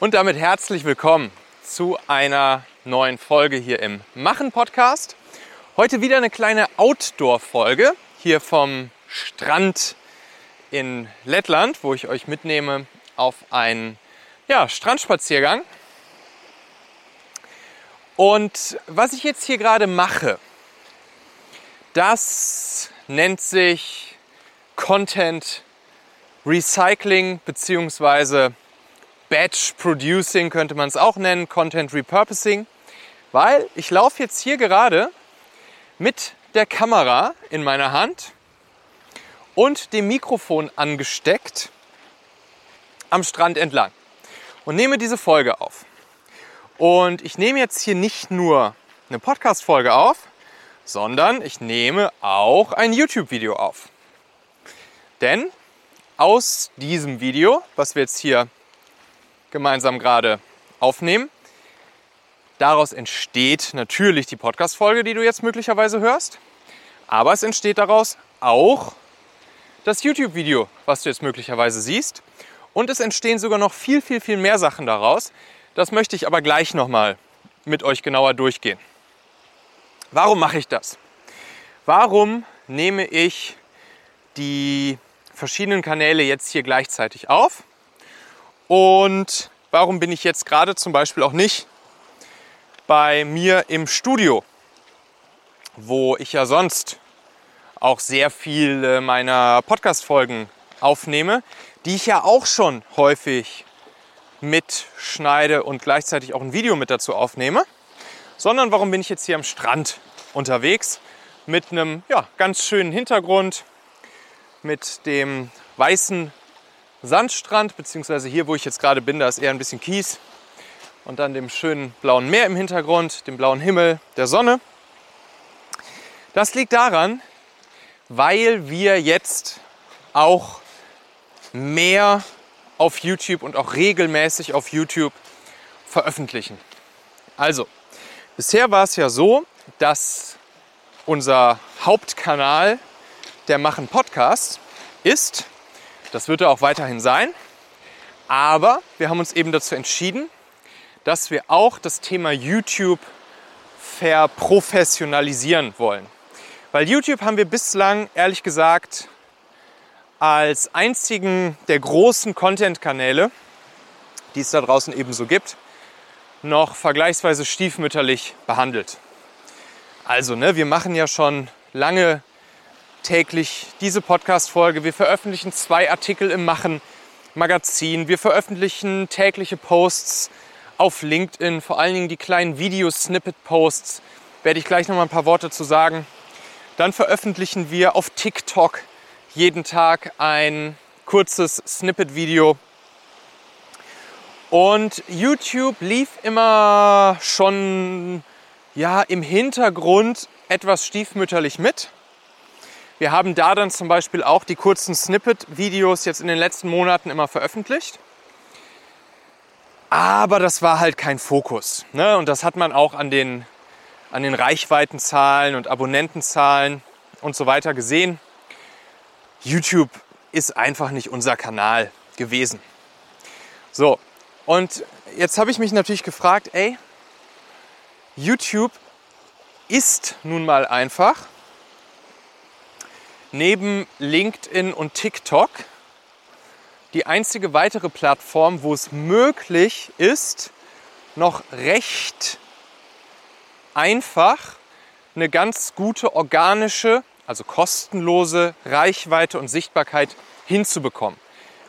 Und damit herzlich willkommen zu einer neuen Folge hier im Machen Podcast. Heute wieder eine kleine Outdoor-Folge hier vom Strand in Lettland, wo ich euch mitnehme auf einen ja, Strandspaziergang. Und was ich jetzt hier gerade mache, das nennt sich Content Recycling bzw. Batch Producing könnte man es auch nennen, Content Repurposing, weil ich laufe jetzt hier gerade mit der Kamera in meiner Hand und dem Mikrofon angesteckt am Strand entlang und nehme diese Folge auf. Und ich nehme jetzt hier nicht nur eine Podcast-Folge auf, sondern ich nehme auch ein YouTube-Video auf. Denn aus diesem Video, was wir jetzt hier gemeinsam gerade aufnehmen. Daraus entsteht natürlich die Podcast-Folge, die du jetzt möglicherweise hörst. Aber es entsteht daraus auch das YouTube-Video, was du jetzt möglicherweise siehst. Und es entstehen sogar noch viel, viel, viel mehr Sachen daraus. Das möchte ich aber gleich nochmal mit euch genauer durchgehen. Warum mache ich das? Warum nehme ich die verschiedenen Kanäle jetzt hier gleichzeitig auf? Und warum bin ich jetzt gerade zum Beispiel auch nicht bei mir im Studio, wo ich ja sonst auch sehr viele meiner Podcast-Folgen aufnehme, die ich ja auch schon häufig mitschneide und gleichzeitig auch ein Video mit dazu aufnehme, sondern warum bin ich jetzt hier am Strand unterwegs mit einem ja, ganz schönen Hintergrund, mit dem weißen Sandstrand, beziehungsweise hier, wo ich jetzt gerade bin, da ist eher ein bisschen Kies. Und dann dem schönen blauen Meer im Hintergrund, dem blauen Himmel, der Sonne. Das liegt daran, weil wir jetzt auch mehr auf YouTube und auch regelmäßig auf YouTube veröffentlichen. Also, bisher war es ja so, dass unser Hauptkanal der Machen Podcast ist das wird er auch weiterhin sein. Aber wir haben uns eben dazu entschieden, dass wir auch das Thema YouTube verprofessionalisieren wollen. Weil YouTube haben wir bislang, ehrlich gesagt, als einzigen der großen Content-Kanäle, die es da draußen ebenso gibt, noch vergleichsweise stiefmütterlich behandelt. Also, ne, wir machen ja schon lange täglich diese Podcast-Folge. Wir veröffentlichen zwei Artikel im Machen Magazin. Wir veröffentlichen tägliche Posts auf LinkedIn, vor allen Dingen die kleinen Video-Snippet-Posts. Werde ich gleich noch mal ein paar Worte zu sagen. Dann veröffentlichen wir auf TikTok jeden Tag ein kurzes Snippet-Video. Und YouTube lief immer schon ja, im Hintergrund etwas stiefmütterlich mit. Wir haben da dann zum Beispiel auch die kurzen Snippet-Videos jetzt in den letzten Monaten immer veröffentlicht. Aber das war halt kein Fokus. Ne? Und das hat man auch an den, an den Reichweitenzahlen und Abonnentenzahlen und so weiter gesehen. YouTube ist einfach nicht unser Kanal gewesen. So, und jetzt habe ich mich natürlich gefragt, ey, YouTube ist nun mal einfach neben LinkedIn und TikTok die einzige weitere Plattform, wo es möglich ist, noch recht einfach eine ganz gute organische, also kostenlose Reichweite und Sichtbarkeit hinzubekommen.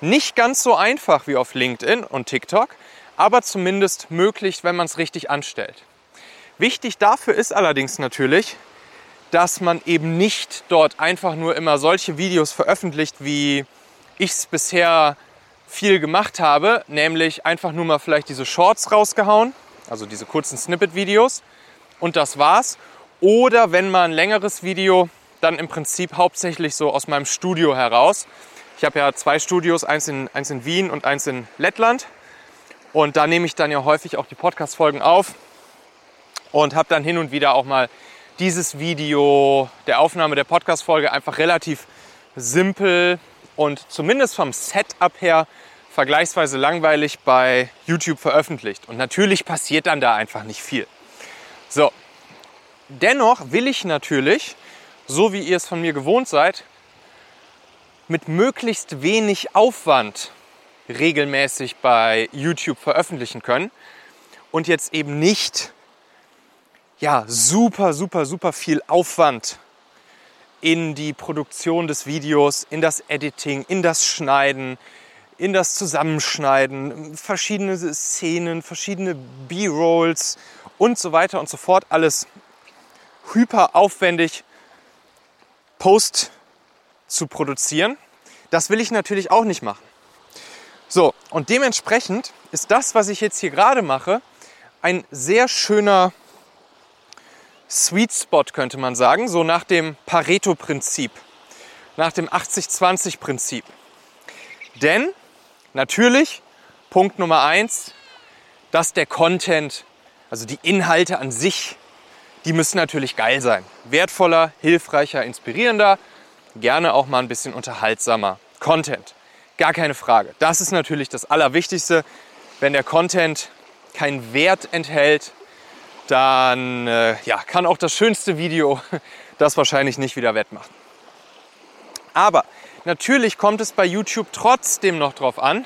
Nicht ganz so einfach wie auf LinkedIn und TikTok, aber zumindest möglich, wenn man es richtig anstellt. Wichtig dafür ist allerdings natürlich, dass man eben nicht dort einfach nur immer solche Videos veröffentlicht, wie ich es bisher viel gemacht habe, nämlich einfach nur mal vielleicht diese Shorts rausgehauen, also diese kurzen Snippet-Videos und das war's. Oder wenn mal ein längeres Video, dann im Prinzip hauptsächlich so aus meinem Studio heraus. Ich habe ja zwei Studios, eins in, eins in Wien und eins in Lettland. Und da nehme ich dann ja häufig auch die Podcast-Folgen auf und habe dann hin und wieder auch mal dieses Video der Aufnahme der Podcast-Folge einfach relativ simpel und zumindest vom Setup her vergleichsweise langweilig bei YouTube veröffentlicht. Und natürlich passiert dann da einfach nicht viel. So, dennoch will ich natürlich, so wie ihr es von mir gewohnt seid, mit möglichst wenig Aufwand regelmäßig bei YouTube veröffentlichen können und jetzt eben nicht ja, super, super, super viel Aufwand in die Produktion des Videos, in das Editing, in das Schneiden, in das Zusammenschneiden, verschiedene Szenen, verschiedene B-Rolls und so weiter und so fort. Alles hyper aufwendig Post zu produzieren. Das will ich natürlich auch nicht machen. So, und dementsprechend ist das, was ich jetzt hier gerade mache, ein sehr schöner Sweet Spot, könnte man sagen, so nach dem Pareto-Prinzip, nach dem 80-20-Prinzip. Denn natürlich, Punkt Nummer eins, dass der Content, also die Inhalte an sich, die müssen natürlich geil sein. Wertvoller, hilfreicher, inspirierender, gerne auch mal ein bisschen unterhaltsamer Content. Gar keine Frage. Das ist natürlich das Allerwichtigste. Wenn der Content keinen Wert enthält, dann äh, ja, kann auch das schönste Video das wahrscheinlich nicht wieder wettmachen. Aber natürlich kommt es bei YouTube trotzdem noch darauf an,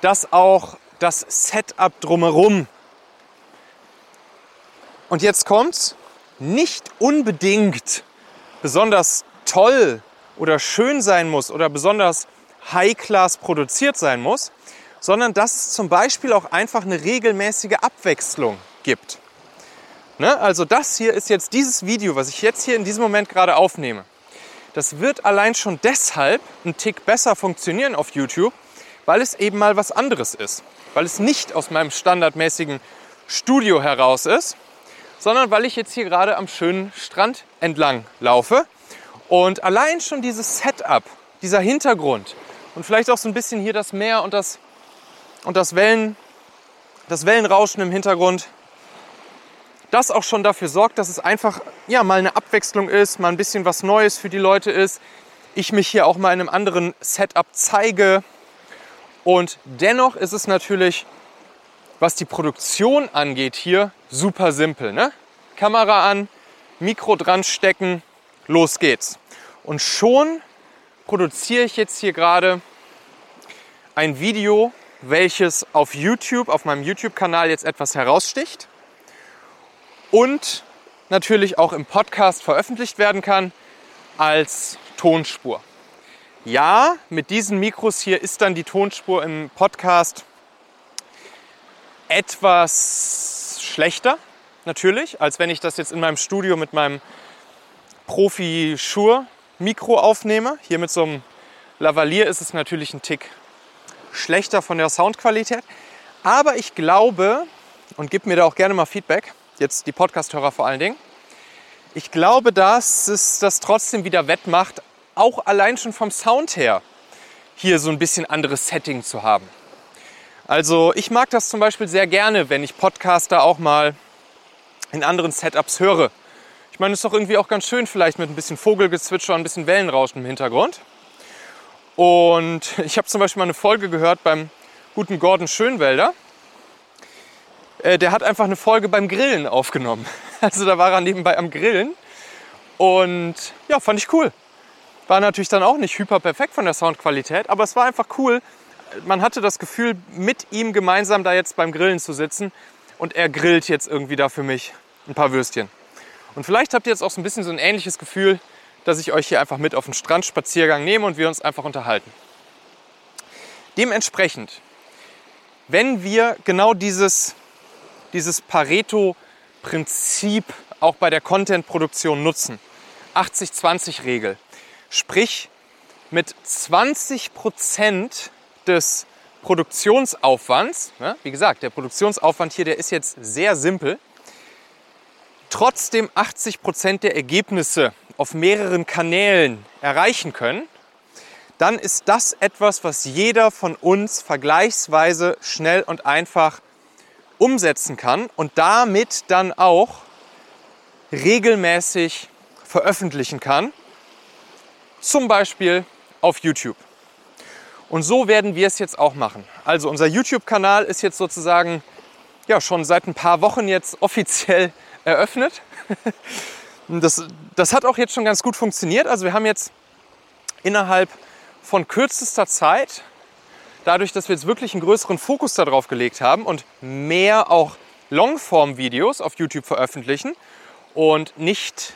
dass auch das Setup drumherum und jetzt kommt's, nicht unbedingt besonders toll oder schön sein muss oder besonders High-Class produziert sein muss, sondern dass es zum Beispiel auch einfach eine regelmäßige Abwechslung gibt. Ne? Also das hier ist jetzt dieses Video, was ich jetzt hier in diesem Moment gerade aufnehme. Das wird allein schon deshalb ein Tick besser funktionieren auf YouTube, weil es eben mal was anderes ist. Weil es nicht aus meinem standardmäßigen Studio heraus ist, sondern weil ich jetzt hier gerade am schönen Strand entlang laufe. Und allein schon dieses Setup, dieser Hintergrund und vielleicht auch so ein bisschen hier das Meer und das, und das, Wellen, das Wellenrauschen im Hintergrund, das auch schon dafür sorgt, dass es einfach ja, mal eine Abwechslung ist, mal ein bisschen was Neues für die Leute ist. Ich mich hier auch mal in einem anderen Setup zeige. Und dennoch ist es natürlich, was die Produktion angeht, hier super simpel. Ne? Kamera an, Mikro dran stecken, los geht's. Und schon produziere ich jetzt hier gerade ein Video, welches auf YouTube, auf meinem YouTube-Kanal jetzt etwas heraussticht und natürlich auch im Podcast veröffentlicht werden kann als Tonspur. Ja, mit diesen Mikros hier ist dann die Tonspur im Podcast etwas schlechter, natürlich, als wenn ich das jetzt in meinem Studio mit meinem Profi-Shure-Mikro aufnehme. Hier mit so einem Lavalier ist es natürlich ein Tick schlechter von der Soundqualität. Aber ich glaube, und gib mir da auch gerne mal Feedback, jetzt die Podcast-Hörer vor allen Dingen. Ich glaube, dass es das trotzdem wieder wettmacht, auch allein schon vom Sound her hier so ein bisschen anderes Setting zu haben. Also ich mag das zum Beispiel sehr gerne, wenn ich Podcaster auch mal in anderen Setups höre. Ich meine, es ist doch irgendwie auch ganz schön, vielleicht mit ein bisschen Vogelgezwitscher und ein bisschen Wellenrauschen im Hintergrund. Und ich habe zum Beispiel mal eine Folge gehört beim guten Gordon Schönwelder. Äh, der hat einfach eine Folge beim Grillen aufgenommen. Also da war er nebenbei am Grillen. Und ja, fand ich cool. War natürlich dann auch nicht hyper perfekt von der Soundqualität, aber es war einfach cool. Man hatte das Gefühl, mit ihm gemeinsam da jetzt beim Grillen zu sitzen. Und er grillt jetzt irgendwie da für mich ein paar Würstchen. Und vielleicht habt ihr jetzt auch so ein bisschen so ein ähnliches Gefühl, dass ich euch hier einfach mit auf den Strandspaziergang nehme und wir uns einfach unterhalten. Dementsprechend, wenn wir genau dieses dieses Pareto-Prinzip auch bei der Content-Produktion nutzen. 80-20-Regel. Sprich, mit 20 Prozent des Produktionsaufwands, ne, wie gesagt, der Produktionsaufwand hier, der ist jetzt sehr simpel, trotzdem 80 Prozent der Ergebnisse auf mehreren Kanälen erreichen können, dann ist das etwas, was jeder von uns vergleichsweise schnell und einfach umsetzen kann und damit dann auch regelmäßig veröffentlichen kann, zum Beispiel auf YouTube. Und so werden wir es jetzt auch machen. Also unser YouTube-Kanal ist jetzt sozusagen ja, schon seit ein paar Wochen jetzt offiziell eröffnet. Das, das hat auch jetzt schon ganz gut funktioniert. Also wir haben jetzt innerhalb von kürzester Zeit, dadurch, dass wir jetzt wirklich einen größeren Fokus darauf gelegt haben und mehr auch Longform-Videos auf YouTube veröffentlichen und nicht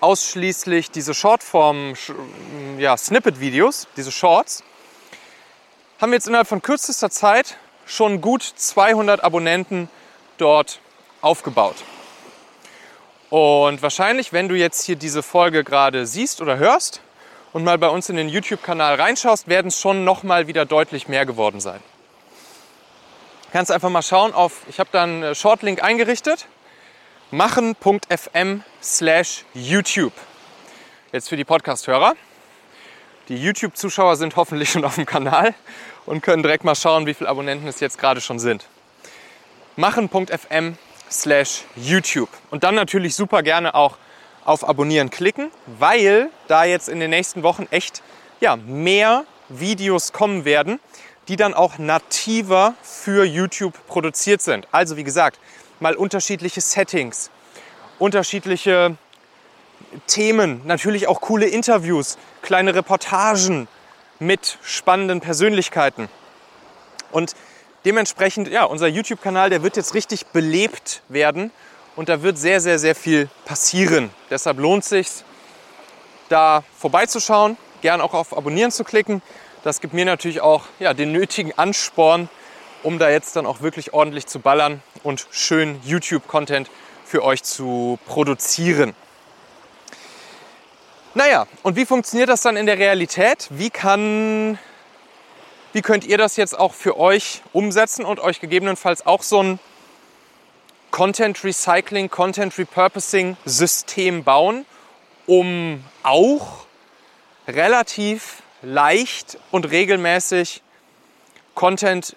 ausschließlich diese Shortform, ja, Snippet-Videos, diese Shorts, haben wir jetzt innerhalb von kürzester Zeit schon gut 200 Abonnenten dort aufgebaut. Und wahrscheinlich, wenn du jetzt hier diese Folge gerade siehst oder hörst und mal bei uns in den YouTube-Kanal reinschaust, werden es schon noch mal wieder deutlich mehr geworden sein. Du kannst einfach mal schauen auf, ich habe da einen Shortlink eingerichtet, machen.fm slash YouTube. Jetzt für die Podcast-Hörer. Die YouTube-Zuschauer sind hoffentlich schon auf dem Kanal und können direkt mal schauen, wie viele Abonnenten es jetzt gerade schon sind. Machen.fm slash YouTube. Und dann natürlich super gerne auch auf Abonnieren klicken, weil da jetzt in den nächsten Wochen echt ja, mehr Videos kommen werden, die dann auch nativer für YouTube produziert sind. Also wie gesagt, mal unterschiedliche Settings, unterschiedliche Themen, natürlich auch coole Interviews, kleine Reportagen, mit spannenden Persönlichkeiten. Und dementsprechend, ja, unser YouTube-Kanal, der wird jetzt richtig belebt werden und da wird sehr, sehr, sehr viel passieren. Deshalb lohnt es sich, da vorbeizuschauen, gern auch auf Abonnieren zu klicken. Das gibt mir natürlich auch ja, den nötigen Ansporn, um da jetzt dann auch wirklich ordentlich zu ballern und schön YouTube-Content für euch zu produzieren. Naja, und wie funktioniert das dann in der Realität? Wie, kann, wie könnt ihr das jetzt auch für euch umsetzen und euch gegebenenfalls auch so ein Content Recycling, Content Repurposing System bauen, um auch relativ leicht und regelmäßig Content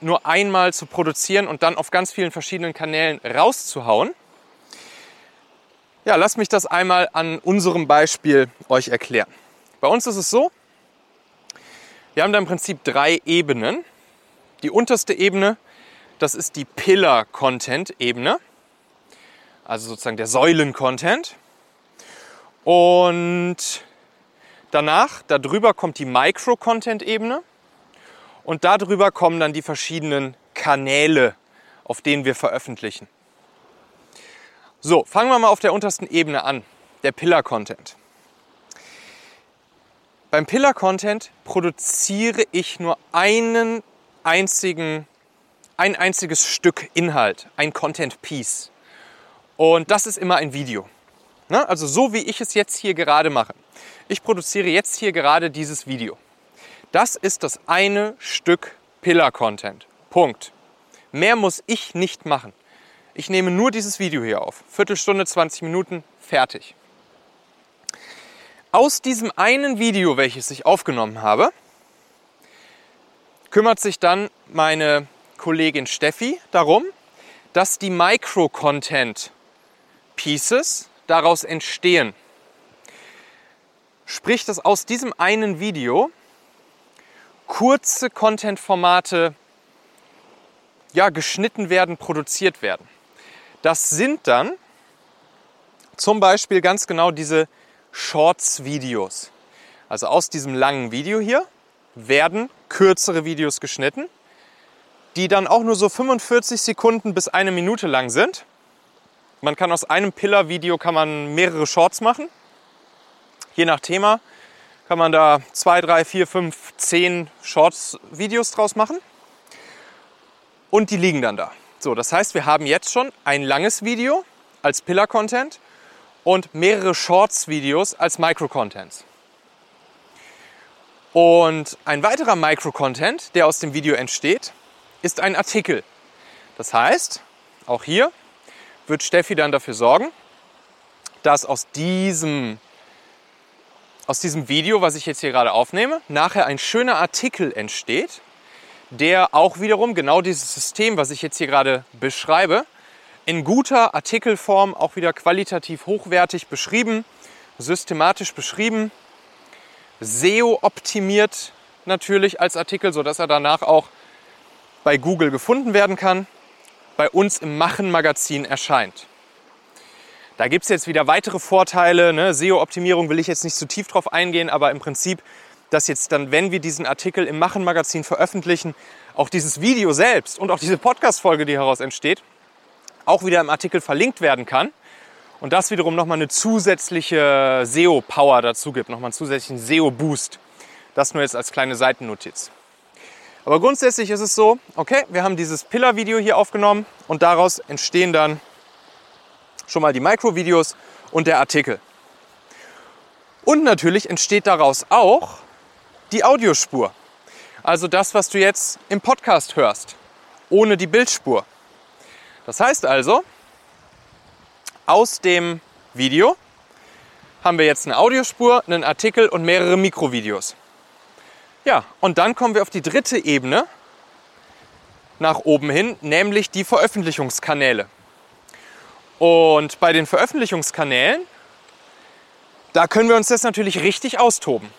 nur einmal zu produzieren und dann auf ganz vielen verschiedenen Kanälen rauszuhauen? Ja, lasst mich das einmal an unserem Beispiel euch erklären. Bei uns ist es so, wir haben da im Prinzip drei Ebenen. Die unterste Ebene, das ist die Pillar-Content-Ebene, also sozusagen der Säulen-Content. Und danach, darüber kommt die Micro-Content-Ebene und darüber kommen dann die verschiedenen Kanäle, auf denen wir veröffentlichen. So, fangen wir mal auf der untersten Ebene an, der Pillar-Content. Beim Pillar-Content produziere ich nur einen einzigen, ein einziges Stück Inhalt, ein Content-Piece. Und das ist immer ein Video. Ne? Also so wie ich es jetzt hier gerade mache. Ich produziere jetzt hier gerade dieses Video. Das ist das eine Stück Pillar-Content. Punkt. Mehr muss ich nicht machen. Ich nehme nur dieses Video hier auf. Viertelstunde, 20 Minuten, fertig. Aus diesem einen Video, welches ich aufgenommen habe, kümmert sich dann meine Kollegin Steffi darum, dass die Micro-Content-Pieces daraus entstehen. Sprich, dass aus diesem einen Video kurze Content-Formate ja, geschnitten werden, produziert werden. Das sind dann zum Beispiel ganz genau diese Shorts-Videos. Also aus diesem langen Video hier werden kürzere Videos geschnitten, die dann auch nur so 45 Sekunden bis eine Minute lang sind. Man kann aus einem Pillar-Video kann man mehrere Shorts machen. Je nach Thema kann man da zwei, drei, vier, fünf, zehn Shorts-Videos draus machen. Und die liegen dann da. So, das heißt, wir haben jetzt schon ein langes Video als Pillar-Content und mehrere Shorts-Videos als Micro-Contents. Und ein weiterer Micro-Content, der aus dem Video entsteht, ist ein Artikel. Das heißt, auch hier wird Steffi dann dafür sorgen, dass aus diesem, aus diesem Video, was ich jetzt hier gerade aufnehme, nachher ein schöner Artikel entsteht, der auch wiederum genau dieses System, was ich jetzt hier gerade beschreibe, in guter Artikelform auch wieder qualitativ hochwertig beschrieben, systematisch beschrieben, SEO optimiert natürlich als Artikel, sodass er danach auch bei Google gefunden werden kann, bei uns im Machen-Magazin erscheint. Da gibt es jetzt wieder weitere Vorteile. Ne? SEO-Optimierung will ich jetzt nicht zu tief drauf eingehen, aber im Prinzip, dass jetzt dann, wenn wir diesen Artikel im Machen-Magazin veröffentlichen, auch dieses Video selbst und auch diese Podcast-Folge, die heraus entsteht, auch wieder im Artikel verlinkt werden kann. Und das wiederum nochmal eine zusätzliche SEO-Power dazu gibt, nochmal einen zusätzlichen SEO-Boost. Das nur jetzt als kleine Seitennotiz. Aber grundsätzlich ist es so, okay, wir haben dieses Pillar-Video hier aufgenommen und daraus entstehen dann schon mal die Micro-Videos und der Artikel. Und natürlich entsteht daraus auch die Audiospur. Also das, was du jetzt im Podcast hörst, ohne die Bildspur. Das heißt also, aus dem Video haben wir jetzt eine Audiospur, einen Artikel und mehrere Mikrovideos. Ja, und dann kommen wir auf die dritte Ebene nach oben hin, nämlich die Veröffentlichungskanäle. Und bei den Veröffentlichungskanälen, da können wir uns das natürlich richtig austoben.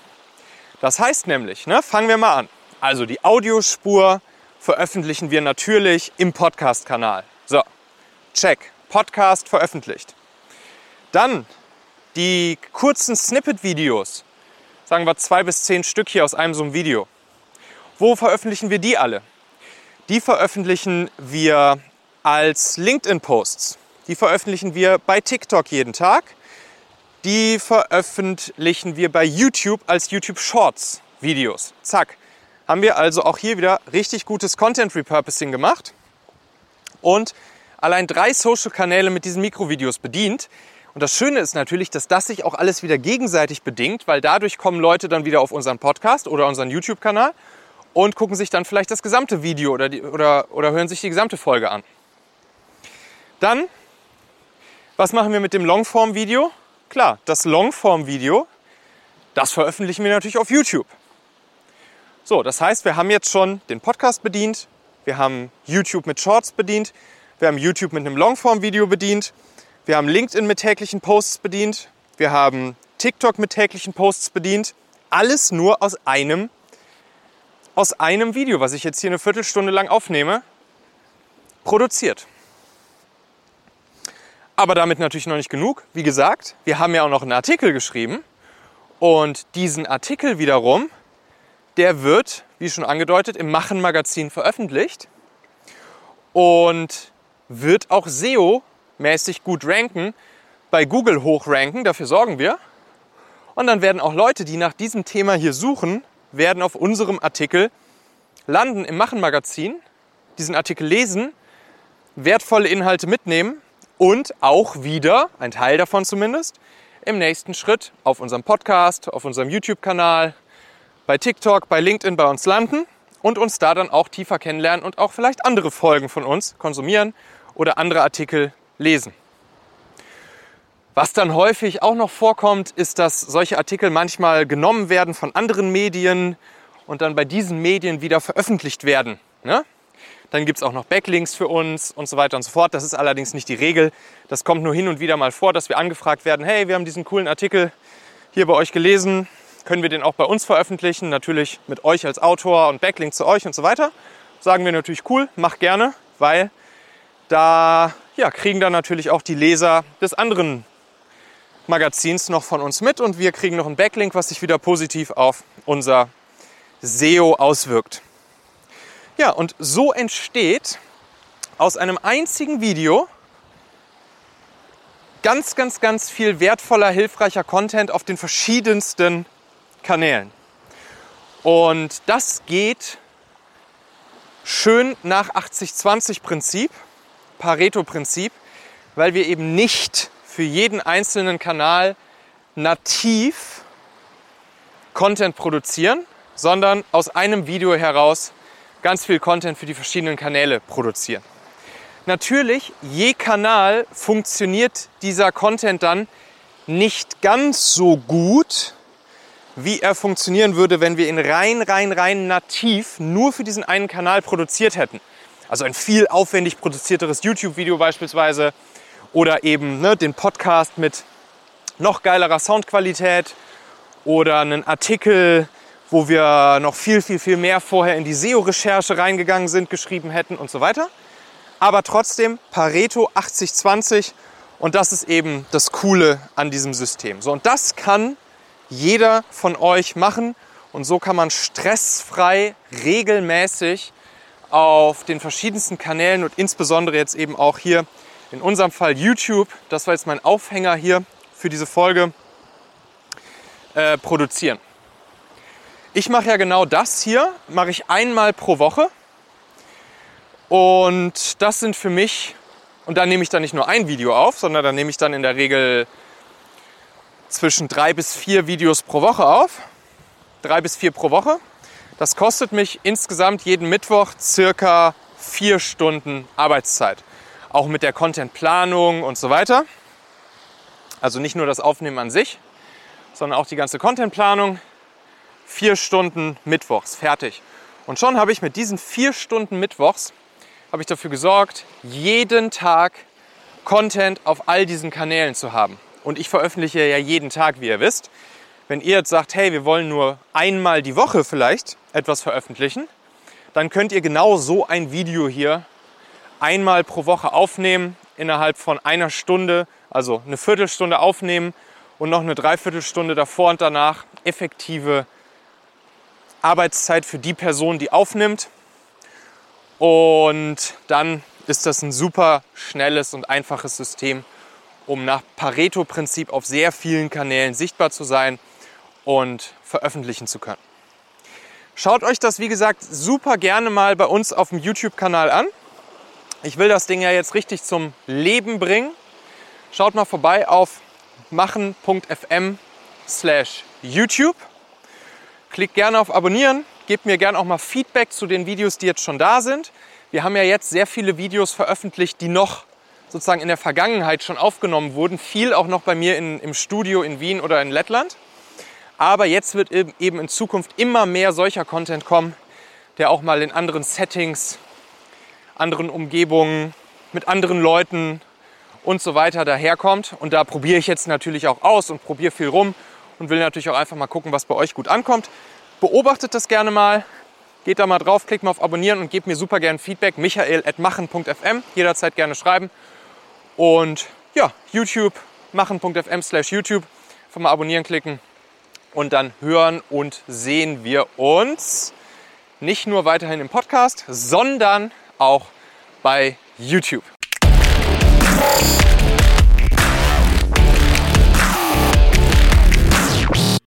Das heißt nämlich, ne, fangen wir mal an. Also die Audiospur veröffentlichen wir natürlich im Podcast-Kanal. So, check. Podcast veröffentlicht. Dann die kurzen Snippet-Videos, sagen wir zwei bis zehn Stück hier aus einem so einem Video. Wo veröffentlichen wir die alle? Die veröffentlichen wir als LinkedIn-Posts. Die veröffentlichen wir bei TikTok jeden Tag. Die veröffentlichen wir bei YouTube als YouTube Shorts Videos. Zack. Haben wir also auch hier wieder richtig gutes Content Repurposing gemacht. Und allein drei Social-Kanäle mit diesen Mikrovideos bedient. Und das Schöne ist natürlich, dass das sich auch alles wieder gegenseitig bedingt, weil dadurch kommen Leute dann wieder auf unseren Podcast oder unseren YouTube-Kanal und gucken sich dann vielleicht das gesamte Video oder, die, oder, oder hören sich die gesamte Folge an. Dann, was machen wir mit dem Longform-Video? Klar, das Longform-Video, das veröffentlichen wir natürlich auf YouTube. So, das heißt, wir haben jetzt schon den Podcast bedient, wir haben YouTube mit Shorts bedient, wir haben YouTube mit einem Longform-Video bedient. Wir haben LinkedIn mit täglichen Posts bedient. Wir haben TikTok mit täglichen Posts bedient. Alles nur aus einem, aus einem Video, was ich jetzt hier eine Viertelstunde lang aufnehme, produziert. Aber damit natürlich noch nicht genug. Wie gesagt, wir haben ja auch noch einen Artikel geschrieben. Und diesen Artikel wiederum, der wird, wie schon angedeutet, im Machen-Magazin veröffentlicht. Und wird auch SEO-mäßig gut ranken, bei Google hochranken, dafür sorgen wir. Und dann werden auch Leute, die nach diesem Thema hier suchen, werden auf unserem Artikel landen im Machen-Magazin, diesen Artikel lesen, wertvolle Inhalte mitnehmen und auch wieder, ein Teil davon zumindest, im nächsten Schritt auf unserem Podcast, auf unserem YouTube-Kanal, bei TikTok, bei LinkedIn bei uns landen und uns da dann auch tiefer kennenlernen und auch vielleicht andere Folgen von uns konsumieren oder andere Artikel lesen. Was dann häufig auch noch vorkommt, ist, dass solche Artikel manchmal genommen werden von anderen Medien und dann bei diesen Medien wieder veröffentlicht werden. Ne? Dann gibt es auch noch Backlinks für uns und so weiter und so fort. Das ist allerdings nicht die Regel. Das kommt nur hin und wieder mal vor, dass wir angefragt werden, hey, wir haben diesen coolen Artikel hier bei euch gelesen, können wir den auch bei uns veröffentlichen, natürlich mit euch als Autor und Backlink zu euch und so weiter. Sagen wir natürlich cool, mach gerne, weil da ja, kriegen dann natürlich auch die Leser des anderen Magazins noch von uns mit und wir kriegen noch einen Backlink, was sich wieder positiv auf unser SEO auswirkt. Ja, und so entsteht aus einem einzigen Video ganz, ganz, ganz viel wertvoller, hilfreicher Content auf den verschiedensten Kanälen. Und das geht schön nach 80-20-Prinzip. Pareto-Prinzip, weil wir eben nicht für jeden einzelnen Kanal nativ Content produzieren, sondern aus einem Video heraus ganz viel Content für die verschiedenen Kanäle produzieren. Natürlich, je Kanal funktioniert dieser Content dann nicht ganz so gut, wie er funktionieren würde, wenn wir ihn rein, rein, rein nativ nur für diesen einen Kanal produziert hätten. Also ein viel aufwendig produzierteres YouTube-Video beispielsweise oder eben ne, den Podcast mit noch geilerer Soundqualität oder einen Artikel, wo wir noch viel, viel, viel mehr vorher in die SEO-Recherche reingegangen sind, geschrieben hätten und so weiter. Aber trotzdem Pareto 80-20 und das ist eben das Coole an diesem System. So, und das kann jeder von euch machen und so kann man stressfrei regelmäßig auf den verschiedensten Kanälen und insbesondere jetzt eben auch hier in unserem Fall YouTube, das war jetzt mein Aufhänger hier für diese Folge, äh, produzieren. Ich mache ja genau das hier, mache ich einmal pro Woche. Und das sind für mich, und da nehme ich dann nicht nur ein Video auf, sondern da nehme ich dann in der Regel zwischen drei bis vier Videos pro Woche auf. Drei bis vier pro Woche. Das kostet mich insgesamt jeden Mittwoch circa vier Stunden Arbeitszeit. Auch mit der Contentplanung und so weiter. Also nicht nur das Aufnehmen an sich, sondern auch die ganze Contentplanung, vier Stunden Mittwochs, fertig. Und schon habe ich mit diesen vier Stunden Mittwochs habe ich dafür gesorgt, jeden Tag Content auf all diesen Kanälen zu haben. Und ich veröffentliche ja jeden Tag, wie ihr wisst. Wenn ihr jetzt sagt, hey, wir wollen nur einmal die Woche vielleicht etwas veröffentlichen, dann könnt ihr genau so ein Video hier einmal pro Woche aufnehmen, innerhalb von einer Stunde, also eine Viertelstunde aufnehmen und noch eine Dreiviertelstunde davor und danach effektive Arbeitszeit für die Person, die aufnimmt. Und dann ist das ein super schnelles und einfaches System, um nach Pareto-Prinzip auf sehr vielen Kanälen sichtbar zu sein und veröffentlichen zu können. Schaut euch das, wie gesagt, super gerne mal bei uns auf dem YouTube-Kanal an. Ich will das Ding ja jetzt richtig zum Leben bringen. Schaut mal vorbei auf machen.fm slash YouTube. Klickt gerne auf Abonnieren, gebt mir gerne auch mal Feedback zu den Videos, die jetzt schon da sind. Wir haben ja jetzt sehr viele Videos veröffentlicht, die noch sozusagen in der Vergangenheit schon aufgenommen wurden. Viel auch noch bei mir in, im Studio in Wien oder in Lettland. Aber jetzt wird eben in Zukunft immer mehr solcher Content kommen, der auch mal in anderen Settings, anderen Umgebungen, mit anderen Leuten und so weiter daherkommt. Und da probiere ich jetzt natürlich auch aus und probiere viel rum und will natürlich auch einfach mal gucken, was bei euch gut ankommt. Beobachtet das gerne mal, geht da mal drauf, klickt mal auf Abonnieren und gebt mir super gerne Feedback. michael.machen.fm, jederzeit gerne schreiben. Und ja, YouTube, machen.fm slash YouTube, einfach mal abonnieren klicken und dann hören und sehen wir uns nicht nur weiterhin im Podcast, sondern auch bei YouTube.